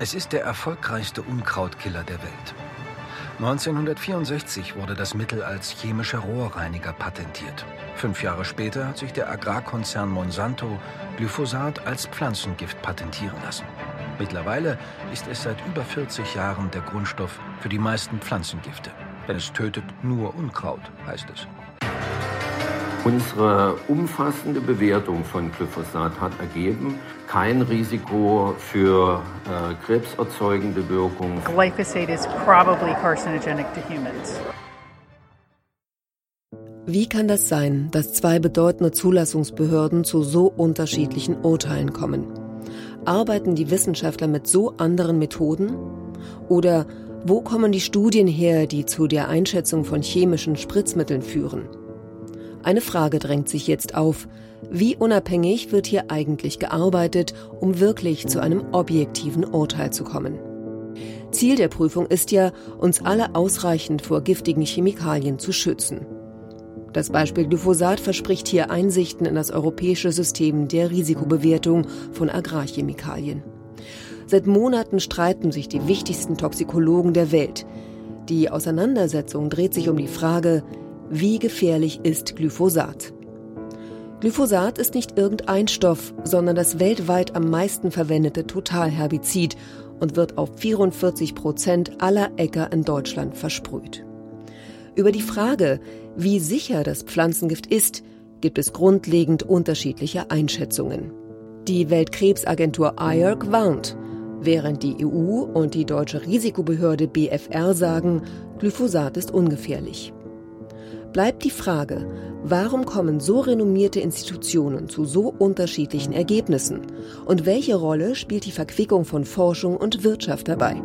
Es ist der erfolgreichste Unkrautkiller der Welt. 1964 wurde das Mittel als chemischer Rohrreiniger patentiert. Fünf Jahre später hat sich der Agrarkonzern Monsanto Glyphosat als Pflanzengift patentieren lassen. Mittlerweile ist es seit über 40 Jahren der Grundstoff für die meisten Pflanzengifte. Denn es tötet nur Unkraut, heißt es. Unsere umfassende Bewertung von Glyphosat hat ergeben, kein Risiko für äh, krebserzeugende Wirkung. Glyphosate is probably carcinogenic to humans. Wie kann das sein, dass zwei bedeutende Zulassungsbehörden zu so unterschiedlichen Urteilen kommen? Arbeiten die Wissenschaftler mit so anderen Methoden? Oder wo kommen die Studien her, die zu der Einschätzung von chemischen Spritzmitteln führen? Eine Frage drängt sich jetzt auf. Wie unabhängig wird hier eigentlich gearbeitet, um wirklich zu einem objektiven Urteil zu kommen? Ziel der Prüfung ist ja, uns alle ausreichend vor giftigen Chemikalien zu schützen. Das Beispiel Glyphosat verspricht hier Einsichten in das europäische System der Risikobewertung von Agrarchemikalien. Seit Monaten streiten sich die wichtigsten Toxikologen der Welt. Die Auseinandersetzung dreht sich um die Frage, wie gefährlich ist Glyphosat? Glyphosat ist nicht irgendein Stoff, sondern das weltweit am meisten verwendete Totalherbizid und wird auf 44 Prozent aller Äcker in Deutschland versprüht. Über die Frage, wie sicher das Pflanzengift ist, gibt es grundlegend unterschiedliche Einschätzungen. Die Weltkrebsagentur IARC warnt, während die EU und die deutsche Risikobehörde BFR sagen, Glyphosat ist ungefährlich. Bleibt die Frage, warum kommen so renommierte Institutionen zu so unterschiedlichen Ergebnissen und welche Rolle spielt die Verquickung von Forschung und Wirtschaft dabei?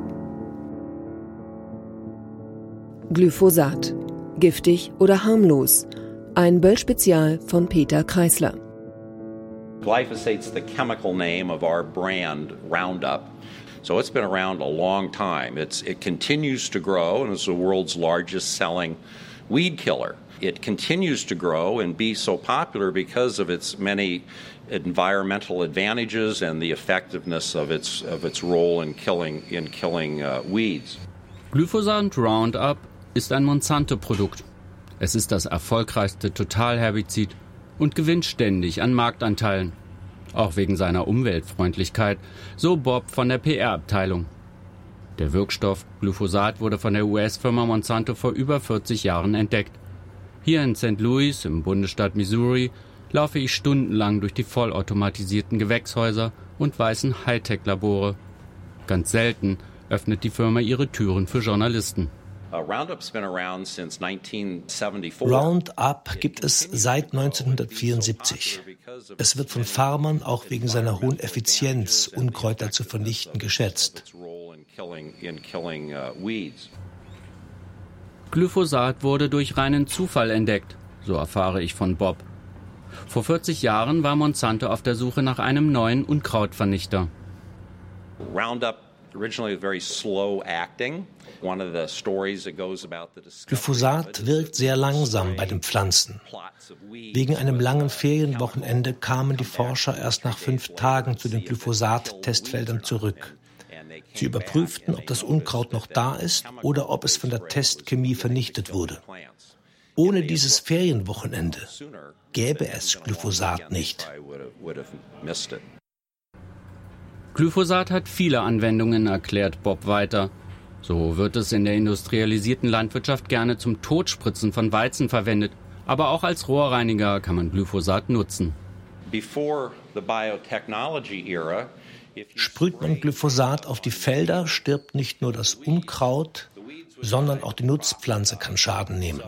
Glyphosat Giftig oder harmlos? Ein Böll-Spezial von Peter Kreisler. Glyphosate's the chemical name of our brand Roundup. So it's been around a long time. It's, it continues to grow and is the world's largest selling weed killer. It continues to grow and be so popular because of its many environmental advantages and the effectiveness of its, of its role in killing, in killing uh, weeds. Glyphosat Roundup ist ein Monsanto-Produkt. Es ist das erfolgreichste Totalherbizid und gewinnt ständig an Marktanteilen. Auch wegen seiner Umweltfreundlichkeit, so Bob von der PR-Abteilung. Der Wirkstoff Glyphosat wurde von der US-Firma Monsanto vor über 40 Jahren entdeckt. Hier in St. Louis im Bundesstaat Missouri laufe ich stundenlang durch die vollautomatisierten Gewächshäuser und weißen Hightech-Labore. Ganz selten öffnet die Firma ihre Türen für Journalisten. Uh, Roundup gibt es seit 1974. Es wird von Farmern auch wegen seiner hohen Effizienz, Unkräuter zu vernichten, geschätzt. Uh, Glyphosat wurde durch reinen Zufall entdeckt, so erfahre ich von Bob. Vor 40 Jahren war Monsanto auf der Suche nach einem neuen Unkrautvernichter. Roundup Glyphosat wirkt sehr langsam bei den Pflanzen. Wegen einem langen Ferienwochenende kamen die Forscher erst nach fünf Tagen zu den Glyphosat-Testfeldern zurück. Sie überprüften, ob das Unkraut noch da ist oder ob es von der Testchemie vernichtet wurde. Ohne dieses Ferienwochenende gäbe es Glyphosat nicht. Glyphosat hat viele Anwendungen, erklärt Bob weiter. So wird es in der industrialisierten Landwirtschaft gerne zum Totspritzen von Weizen verwendet, aber auch als Rohrreiniger kann man Glyphosat nutzen. Sprüht man Glyphosat auf die Felder, stirbt nicht nur das Unkraut, sondern auch die Nutzpflanze kann Schaden nehmen.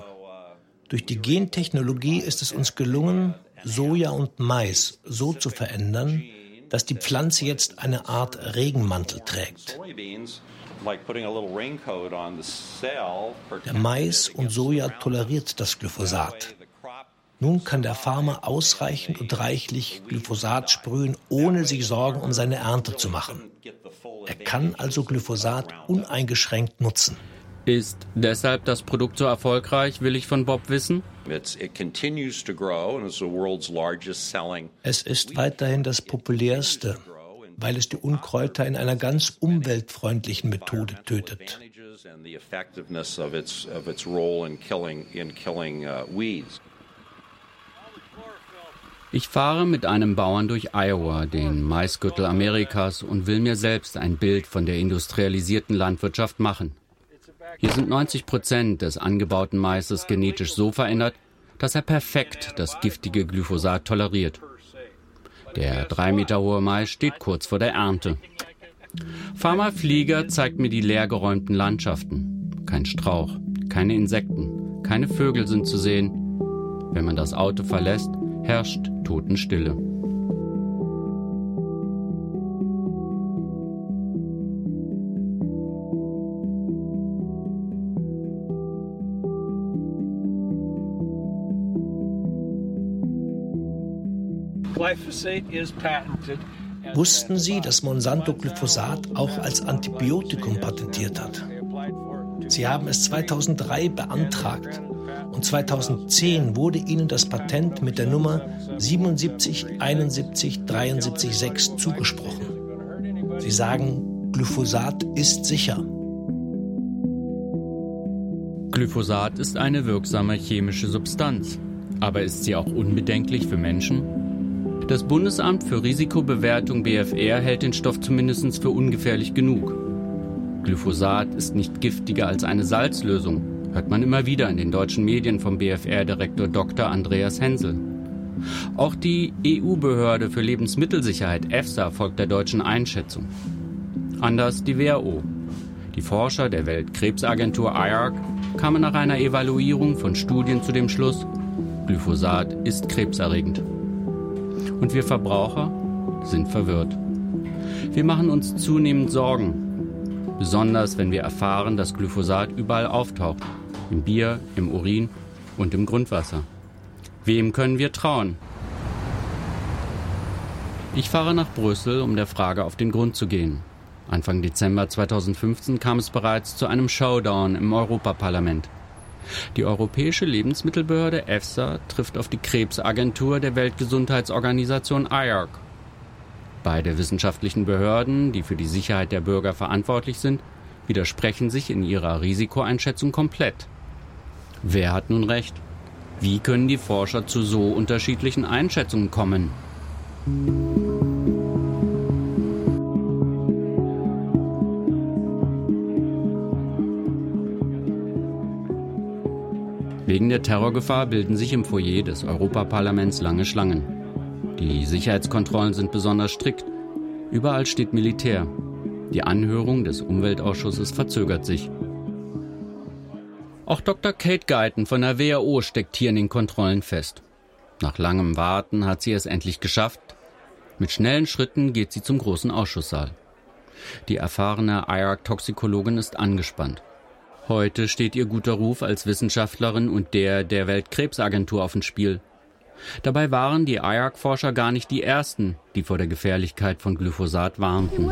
Durch die Gentechnologie ist es uns gelungen, Soja und Mais so zu verändern, dass die Pflanze jetzt eine Art Regenmantel trägt. Der Mais und Soja toleriert das Glyphosat. Nun kann der Farmer ausreichend und reichlich Glyphosat sprühen, ohne sich Sorgen um seine Ernte zu machen. Er kann also Glyphosat uneingeschränkt nutzen. Ist deshalb das Produkt so erfolgreich, will ich von Bob wissen? Es ist weiterhin das populärste weil es die Unkräuter in einer ganz umweltfreundlichen Methode tötet. Ich fahre mit einem Bauern durch Iowa, den Maisgürtel Amerikas, und will mir selbst ein Bild von der industrialisierten Landwirtschaft machen. Hier sind 90 Prozent des angebauten Maises genetisch so verändert, dass er perfekt das giftige Glyphosat toleriert. Der drei Meter hohe Mais steht kurz vor der Ernte. Farmer Flieger zeigt mir die leergeräumten Landschaften. Kein Strauch, keine Insekten, keine Vögel sind zu sehen. Wenn man das Auto verlässt, herrscht Totenstille. Wussten Sie, dass Monsanto Glyphosat auch als Antibiotikum patentiert hat? Sie haben es 2003 beantragt und 2010 wurde ihnen das Patent mit der Nummer 77 71 73 6 zugesprochen. Sie sagen, Glyphosat ist sicher. Glyphosat ist eine wirksame chemische Substanz. Aber ist sie auch unbedenklich für Menschen? Das Bundesamt für Risikobewertung BFR hält den Stoff zumindest für ungefährlich genug. Glyphosat ist nicht giftiger als eine Salzlösung, hört man immer wieder in den deutschen Medien vom BFR-Direktor Dr. Andreas Hensel. Auch die EU-Behörde für Lebensmittelsicherheit EFSA folgt der deutschen Einschätzung. Anders die WHO. Die Forscher der Weltkrebsagentur IARC kamen nach einer Evaluierung von Studien zu dem Schluss, Glyphosat ist krebserregend. Und wir Verbraucher sind verwirrt. Wir machen uns zunehmend Sorgen, besonders wenn wir erfahren, dass Glyphosat überall auftaucht, im Bier, im Urin und im Grundwasser. Wem können wir trauen? Ich fahre nach Brüssel, um der Frage auf den Grund zu gehen. Anfang Dezember 2015 kam es bereits zu einem Showdown im Europaparlament. Die Europäische Lebensmittelbehörde EFSA trifft auf die Krebsagentur der Weltgesundheitsorganisation IARC. Beide wissenschaftlichen Behörden, die für die Sicherheit der Bürger verantwortlich sind, widersprechen sich in ihrer Risikoeinschätzung komplett. Wer hat nun recht? Wie können die Forscher zu so unterschiedlichen Einschätzungen kommen? Wegen der Terrorgefahr bilden sich im Foyer des Europaparlaments lange Schlangen. Die Sicherheitskontrollen sind besonders strikt. Überall steht Militär. Die Anhörung des Umweltausschusses verzögert sich. Auch Dr. Kate Guyton von der WHO steckt hier in den Kontrollen fest. Nach langem Warten hat sie es endlich geschafft. Mit schnellen Schritten geht sie zum großen Ausschusssaal. Die erfahrene IARC-Toxikologin ist angespannt. Heute steht ihr guter Ruf als Wissenschaftlerin und der der Weltkrebsagentur auf dem Spiel. Dabei waren die IARC-Forscher gar nicht die ersten, die vor der Gefährlichkeit von Glyphosat warnten.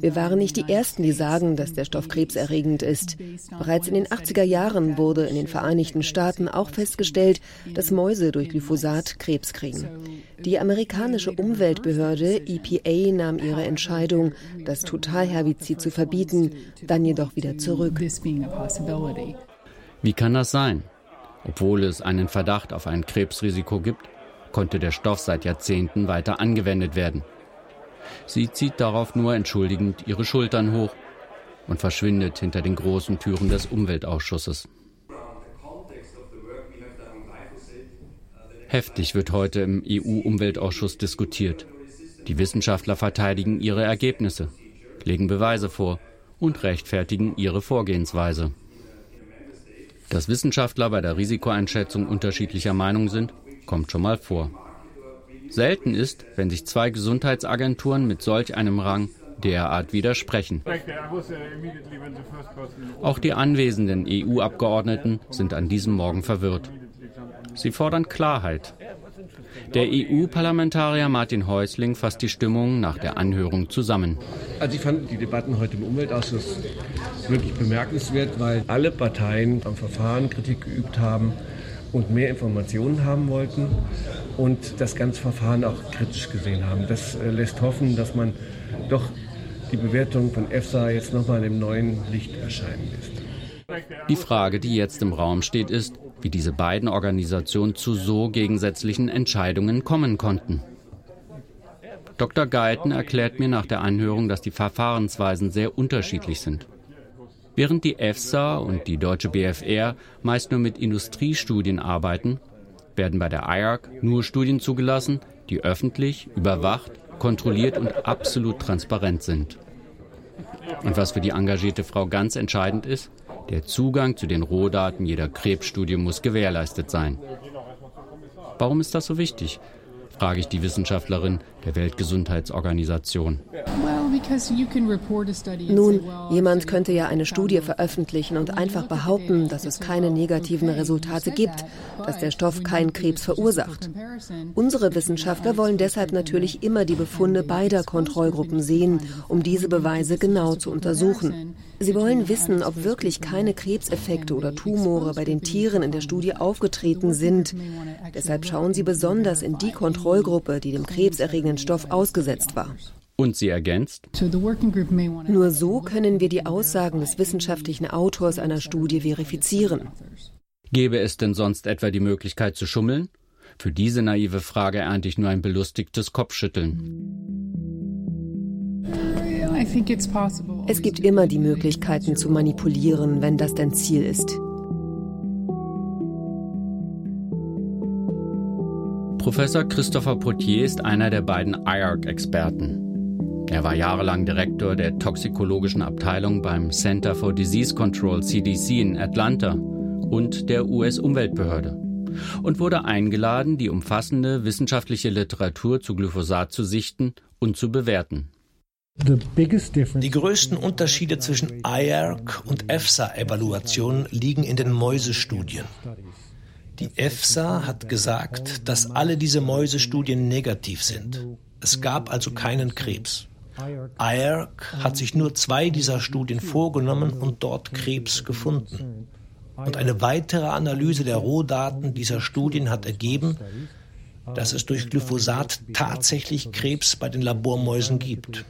Wir waren nicht die Ersten, die sagen, dass der Stoff krebserregend ist. Bereits in den 80er Jahren wurde in den Vereinigten Staaten auch festgestellt, dass Mäuse durch Glyphosat Krebs kriegen. Die amerikanische Umweltbehörde EPA nahm ihre Entscheidung, das Totalherbizid zu verbieten, dann jedoch wieder zurück. Wie kann das sein? Obwohl es einen Verdacht auf ein Krebsrisiko gibt, konnte der Stoff seit Jahrzehnten weiter angewendet werden. Sie zieht darauf nur entschuldigend ihre Schultern hoch und verschwindet hinter den großen Türen des Umweltausschusses. Heftig wird heute im EU-Umweltausschuss diskutiert. Die Wissenschaftler verteidigen ihre Ergebnisse, legen Beweise vor und rechtfertigen ihre Vorgehensweise. Dass Wissenschaftler bei der Risikoeinschätzung unterschiedlicher Meinung sind, kommt schon mal vor. Selten ist, wenn sich zwei Gesundheitsagenturen mit solch einem Rang derart widersprechen. Auch die anwesenden EU-Abgeordneten sind an diesem Morgen verwirrt. Sie fordern Klarheit. Der EU-Parlamentarier Martin Häusling fasst die Stimmung nach der Anhörung zusammen. Also ich fand die Debatten heute im Umweltausschuss wirklich bemerkenswert, weil alle Parteien am Verfahren Kritik geübt haben und mehr Informationen haben wollten und das ganze Verfahren auch kritisch gesehen haben. Das äh, lässt hoffen, dass man doch die Bewertung von EFSA jetzt nochmal im neuen Licht erscheinen lässt. Die Frage, die jetzt im Raum steht, ist, wie diese beiden Organisationen zu so gegensätzlichen Entscheidungen kommen konnten. Dr. Geiten erklärt mir nach der Anhörung, dass die Verfahrensweisen sehr unterschiedlich sind. Während die EFSA und die deutsche BFR meist nur mit Industriestudien arbeiten, werden bei der IARC nur Studien zugelassen, die öffentlich, überwacht, kontrolliert und absolut transparent sind. Und was für die engagierte Frau ganz entscheidend ist, der Zugang zu den Rohdaten jeder Krebsstudie muss gewährleistet sein. Warum ist das so wichtig? frage ich die Wissenschaftlerin der Weltgesundheitsorganisation. Nun, jemand könnte ja eine Studie veröffentlichen und einfach behaupten, dass es keine negativen Resultate gibt, dass der Stoff keinen Krebs verursacht. Unsere Wissenschaftler wollen deshalb natürlich immer die Befunde beider Kontrollgruppen sehen, um diese Beweise genau zu untersuchen. Sie wollen wissen, ob wirklich keine Krebseffekte oder Tumore bei den Tieren in der Studie aufgetreten sind. Deshalb schauen sie besonders in die Kontrollgruppe, die dem krebserregenden Stoff ausgesetzt war. Und sie ergänzt, nur so können wir die Aussagen des wissenschaftlichen Autors einer Studie verifizieren. Gäbe es denn sonst etwa die Möglichkeit zu schummeln? Für diese naive Frage ernte ich nur ein belustigtes Kopfschütteln. Es gibt immer die Möglichkeiten zu manipulieren, wenn das dein Ziel ist. Professor Christopher Potier ist einer der beiden IARC-Experten. Er war jahrelang Direktor der toxikologischen Abteilung beim Center for Disease Control CDC in Atlanta und der US-Umweltbehörde und wurde eingeladen, die umfassende wissenschaftliche Literatur zu Glyphosat zu sichten und zu bewerten. Die größten Unterschiede zwischen IARC und EFSA-Evaluationen liegen in den Mäusestudien. Die EFSA hat gesagt, dass alle diese Mäusestudien negativ sind. Es gab also keinen Krebs. IARC hat sich nur zwei dieser Studien vorgenommen und dort Krebs gefunden. Und eine weitere Analyse der Rohdaten dieser Studien hat ergeben, dass es durch Glyphosat tatsächlich Krebs bei den Labormäusen gibt.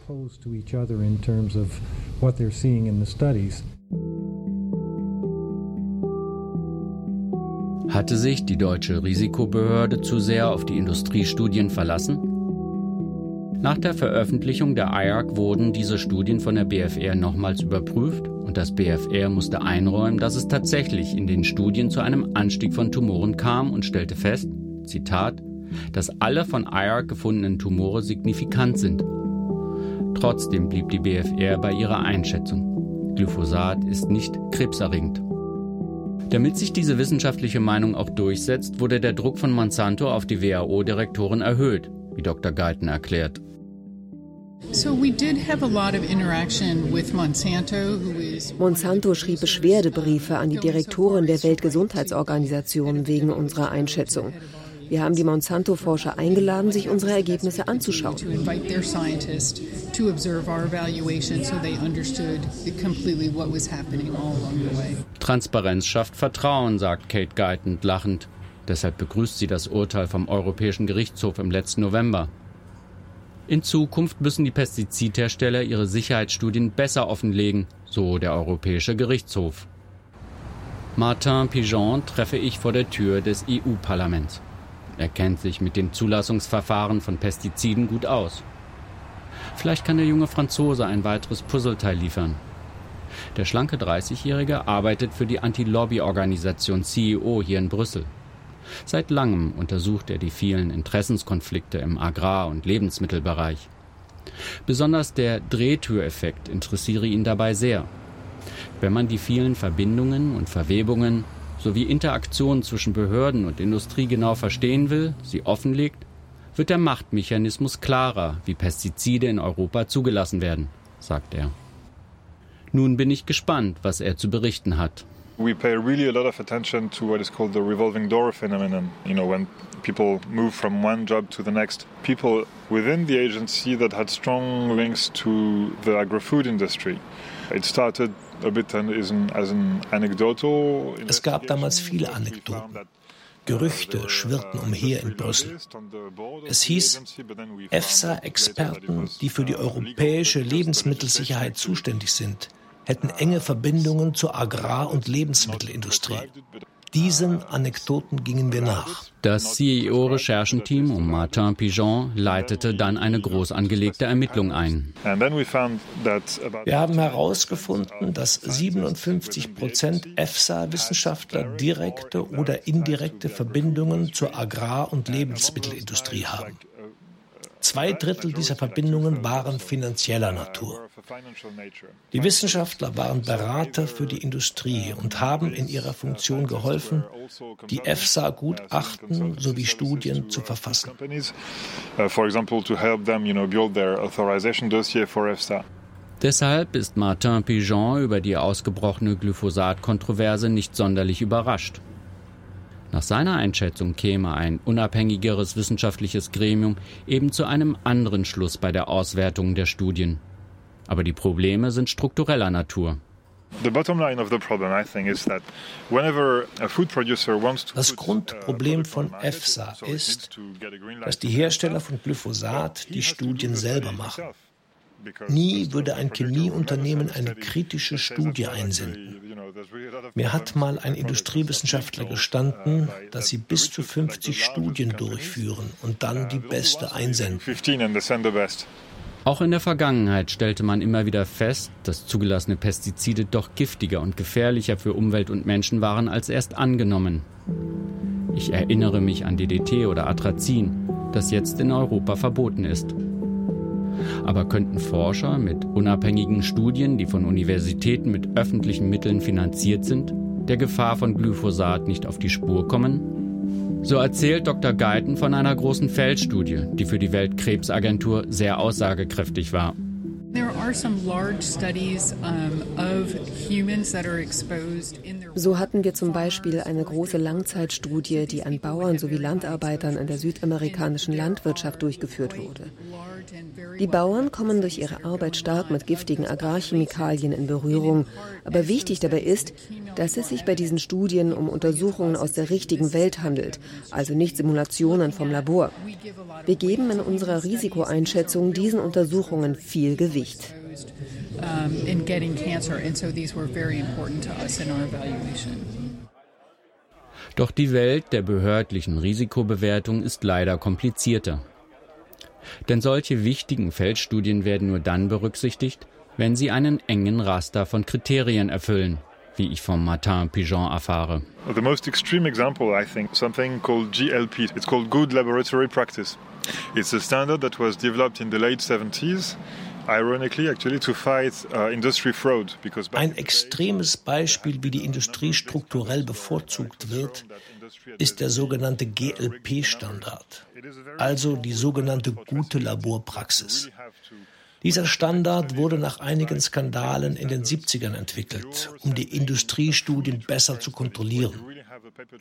Hatte sich die deutsche Risikobehörde zu sehr auf die Industriestudien verlassen? Nach der Veröffentlichung der IARC wurden diese Studien von der BFR nochmals überprüft und das BFR musste einräumen, dass es tatsächlich in den Studien zu einem Anstieg von Tumoren kam und stellte fest, Zitat, dass alle von IARC gefundenen Tumore signifikant sind. Trotzdem blieb die BFR bei ihrer Einschätzung. Glyphosat ist nicht krebserregend. Damit sich diese wissenschaftliche Meinung auch durchsetzt, wurde der Druck von Monsanto auf die WHO-Direktoren erhöht, wie Dr. Guyton erklärt. Monsanto schrieb Beschwerdebriefe an die Direktoren der Weltgesundheitsorganisation wegen unserer Einschätzung. Wir haben die Monsanto-Forscher eingeladen, sich unsere Ergebnisse anzuschauen. Transparenz schafft Vertrauen, sagt Kate Guyton lachend. Deshalb begrüßt sie das Urteil vom Europäischen Gerichtshof im letzten November. In Zukunft müssen die Pestizidhersteller ihre Sicherheitsstudien besser offenlegen, so der Europäische Gerichtshof. Martin Pigeon treffe ich vor der Tür des EU-Parlaments. Er kennt sich mit den Zulassungsverfahren von Pestiziden gut aus. Vielleicht kann der junge Franzose ein weiteres Puzzleteil liefern. Der schlanke 30-Jährige arbeitet für die Anti-Lobby-Organisation CEO hier in Brüssel. Seit langem untersucht er die vielen Interessenskonflikte im Agrar- und Lebensmittelbereich. Besonders der Drehtüreffekt interessiere ihn dabei sehr. Wenn man die vielen Verbindungen und Verwebungen sowie Interaktionen zwischen Behörden und Industrie genau verstehen will, sie offenlegt, wird der Machtmechanismus klarer, wie Pestizide in Europa zugelassen werden, sagt er. Nun bin ich gespannt, was er zu berichten hat. We pay really a lot of attention to what is called the revolving door phenomenon. You know, when people move from one job to the next. People within the agency that had strong links to the agro-food industry. It started es gab damals viele Anekdoten. Gerüchte schwirrten umher in Brüssel. Es hieß, EFSA-Experten, die für die europäische Lebensmittelsicherheit zuständig sind, hätten enge Verbindungen zur Agrar- und Lebensmittelindustrie. Diesen Anekdoten gingen wir nach. Das CEO-Recherchenteam um Martin Pigeon leitete dann eine groß angelegte Ermittlung ein. Wir haben herausgefunden, dass 57 Prozent EFSA-Wissenschaftler direkte oder indirekte Verbindungen zur Agrar- und Lebensmittelindustrie haben. Zwei Drittel dieser Verbindungen waren finanzieller Natur. Die Wissenschaftler waren Berater für die Industrie und haben in ihrer Funktion geholfen, die EFSA-Gutachten sowie Studien zu verfassen. Deshalb ist Martin Pigeon über die ausgebrochene Glyphosat-Kontroverse nicht sonderlich überrascht. Nach seiner Einschätzung käme ein unabhängigeres wissenschaftliches Gremium eben zu einem anderen Schluss bei der Auswertung der Studien. Aber die Probleme sind struktureller Natur. Das Grundproblem von EFSA ist, dass die Hersteller von Glyphosat die Studien selber machen. Nie würde ein Chemieunternehmen eine kritische Studie einsenden. Mir hat mal ein Industriewissenschaftler gestanden, dass sie bis zu 50 Studien durchführen und dann die beste einsenden. Auch in der Vergangenheit stellte man immer wieder fest, dass zugelassene Pestizide doch giftiger und gefährlicher für Umwelt und Menschen waren als erst angenommen. Ich erinnere mich an DDT oder Atrazin, das jetzt in Europa verboten ist. Aber könnten Forscher mit unabhängigen Studien, die von Universitäten mit öffentlichen Mitteln finanziert sind, der Gefahr von Glyphosat nicht auf die Spur kommen? So erzählt Dr. Geiten von einer großen Feldstudie, die für die Weltkrebsagentur sehr aussagekräftig war. So hatten wir zum Beispiel eine große Langzeitstudie, die an Bauern sowie Landarbeitern in der südamerikanischen Landwirtschaft durchgeführt wurde. Die Bauern kommen durch ihre Arbeit stark mit giftigen Agrarchemikalien in Berührung. Aber wichtig dabei ist, dass es sich bei diesen Studien um Untersuchungen aus der richtigen Welt handelt, also nicht Simulationen vom Labor. Wir geben in unserer Risikoeinschätzung diesen Untersuchungen viel Gewicht. Doch die Welt der behördlichen Risikobewertung ist leider komplizierter. Denn solche wichtigen Feldstudien werden nur dann berücksichtigt, wenn sie einen engen Raster von Kriterien erfüllen, wie ich vom Martin Pigeon erfahre. The most extreme example, I think, something called GLP. It's called Good Laboratory Practice. It's a standard that was developed in the late 70s. Uh, Ein extremes Beispiel, wie die Industrie strukturell bevorzugt wird, ist der sogenannte GLP-Standard, also die sogenannte gute Laborpraxis. Dieser Standard wurde nach einigen Skandalen in den 70ern entwickelt, um die Industriestudien besser zu kontrollieren.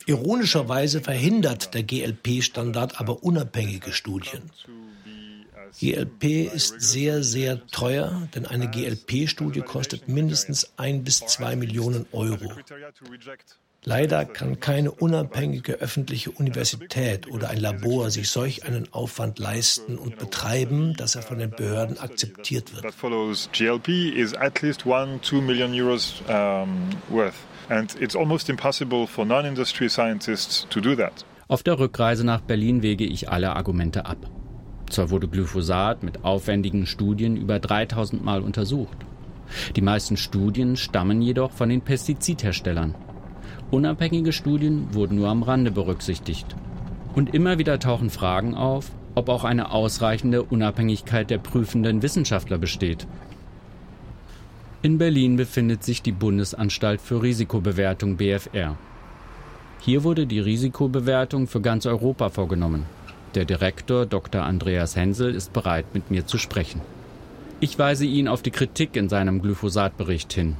Ironischerweise verhindert der GLP-Standard aber unabhängige Studien. GLP ist sehr, sehr teuer, denn eine GLP-Studie kostet mindestens ein bis zwei Millionen Euro. Leider kann keine unabhängige öffentliche Universität oder ein Labor sich solch einen Aufwand leisten und betreiben, dass er von den Behörden akzeptiert wird. GLP is at least one, two million euros um, worth. And it's almost impossible for non-industry scientists to do that. Auf der Rückreise nach Berlin wege ich alle Argumente ab. Zwar wurde Glyphosat mit aufwendigen Studien über 3000 Mal untersucht. Die meisten Studien stammen jedoch von den Pestizidherstellern. Unabhängige Studien wurden nur am Rande berücksichtigt. Und immer wieder tauchen Fragen auf, ob auch eine ausreichende Unabhängigkeit der prüfenden Wissenschaftler besteht. In Berlin befindet sich die Bundesanstalt für Risikobewertung BFR. Hier wurde die Risikobewertung für ganz Europa vorgenommen. Der Direktor Dr. Andreas Hensel ist bereit, mit mir zu sprechen. Ich weise ihn auf die Kritik in seinem Glyphosat-Bericht hin.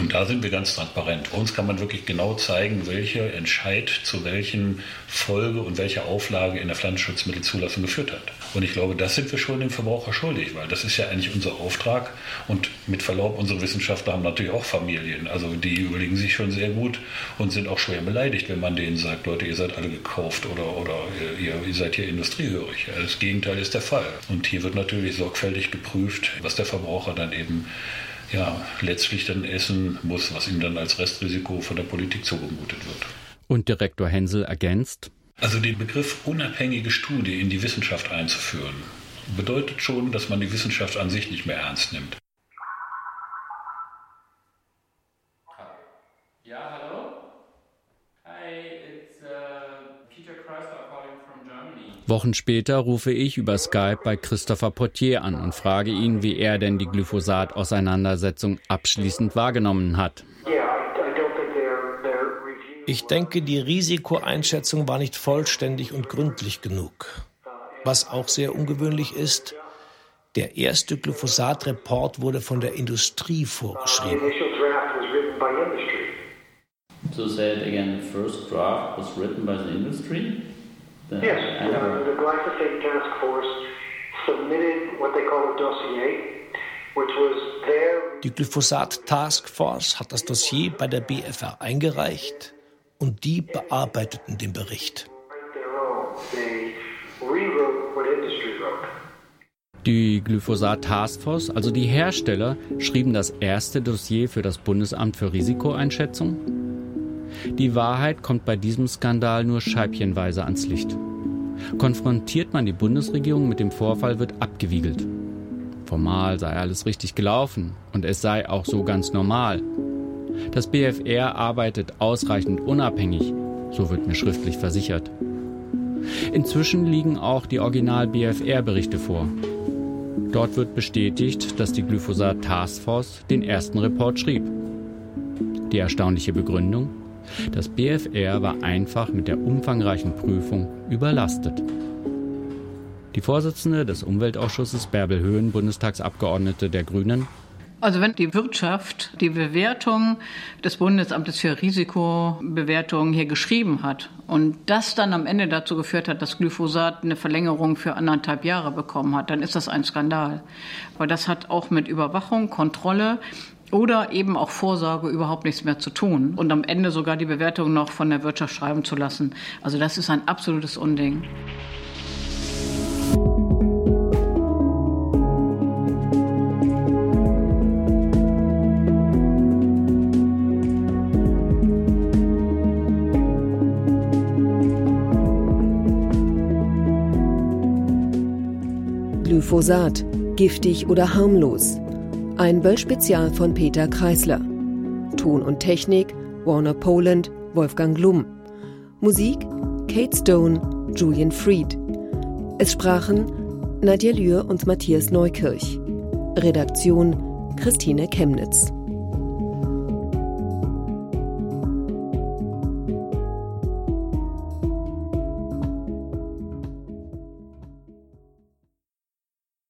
Und da sind wir ganz transparent. Uns kann man wirklich genau zeigen, welcher Entscheid zu welchen Folge und welcher Auflage in der Pflanzenschutzmittelzulassung geführt hat. Und ich glaube, das sind wir schon dem Verbraucher schuldig, weil das ist ja eigentlich unser Auftrag. Und mit Verlaub, unsere Wissenschaftler haben natürlich auch Familien. Also die überlegen sich schon sehr gut und sind auch schwer beleidigt, wenn man denen sagt, Leute, ihr seid alle gekauft oder, oder ihr, ihr seid hier industriehörig. Das Gegenteil ist der Fall. Und hier wird natürlich sorgfältig geprüft, was der Verbraucher dann eben ja, letztlich dann essen muss, was ihm dann als Restrisiko von der Politik zugemutet wird. Und Direktor Hensel ergänzt. Also den Begriff unabhängige Studie in die Wissenschaft einzuführen, bedeutet schon, dass man die Wissenschaft an sich nicht mehr ernst nimmt. Ja, hallo? Wochen später rufe ich über Skype bei Christopher Portier an und frage ihn, wie er denn die Glyphosat-Auseinandersetzung abschließend wahrgenommen hat. Ich denke, die Risikoeinschätzung war nicht vollständig und gründlich genug. Was auch sehr ungewöhnlich ist, der erste Glyphosat-Report wurde von der Industrie vorgeschrieben. So say it again, the first draft was written by the industry? The, yes, uh, the glyphosate task force submitted what they call a dossier, which was their... Die Glyphosat Task Force hat das Dossier bei der BFR eingereicht und die bearbeiteten den Bericht. Die Glyphosat Taskforce, also die Hersteller, schrieben das erste Dossier für das Bundesamt für Risikoeinschätzung. Die Wahrheit kommt bei diesem Skandal nur scheibchenweise ans Licht. Konfrontiert man die Bundesregierung mit dem Vorfall, wird abgewiegelt. Formal sei alles richtig gelaufen und es sei auch so ganz normal. Das BFR arbeitet ausreichend unabhängig, so wird mir schriftlich versichert. Inzwischen liegen auch die Original-BFR-Berichte vor. Dort wird bestätigt, dass die Glyphosat Taskforce den ersten Report schrieb. Die erstaunliche Begründung? Das BFR war einfach mit der umfangreichen Prüfung überlastet. Die Vorsitzende des Umweltausschusses Bärbel Höhen, Bundestagsabgeordnete der Grünen, also wenn die Wirtschaft die Bewertung des Bundesamtes für Risikobewertung hier geschrieben hat und das dann am Ende dazu geführt hat, dass Glyphosat eine Verlängerung für anderthalb Jahre bekommen hat, dann ist das ein Skandal. Weil das hat auch mit Überwachung, Kontrolle oder eben auch Vorsorge überhaupt nichts mehr zu tun und am Ende sogar die Bewertung noch von der Wirtschaft schreiben zu lassen. Also das ist ein absolutes Unding. Glyphosat, giftig oder harmlos. Ein Böll-Spezial von Peter Kreisler. Ton und Technik Warner Poland, Wolfgang Glum. Musik Kate Stone, Julian Fried. Es sprachen Nadja Lühr und Matthias Neukirch. Redaktion Christine Chemnitz.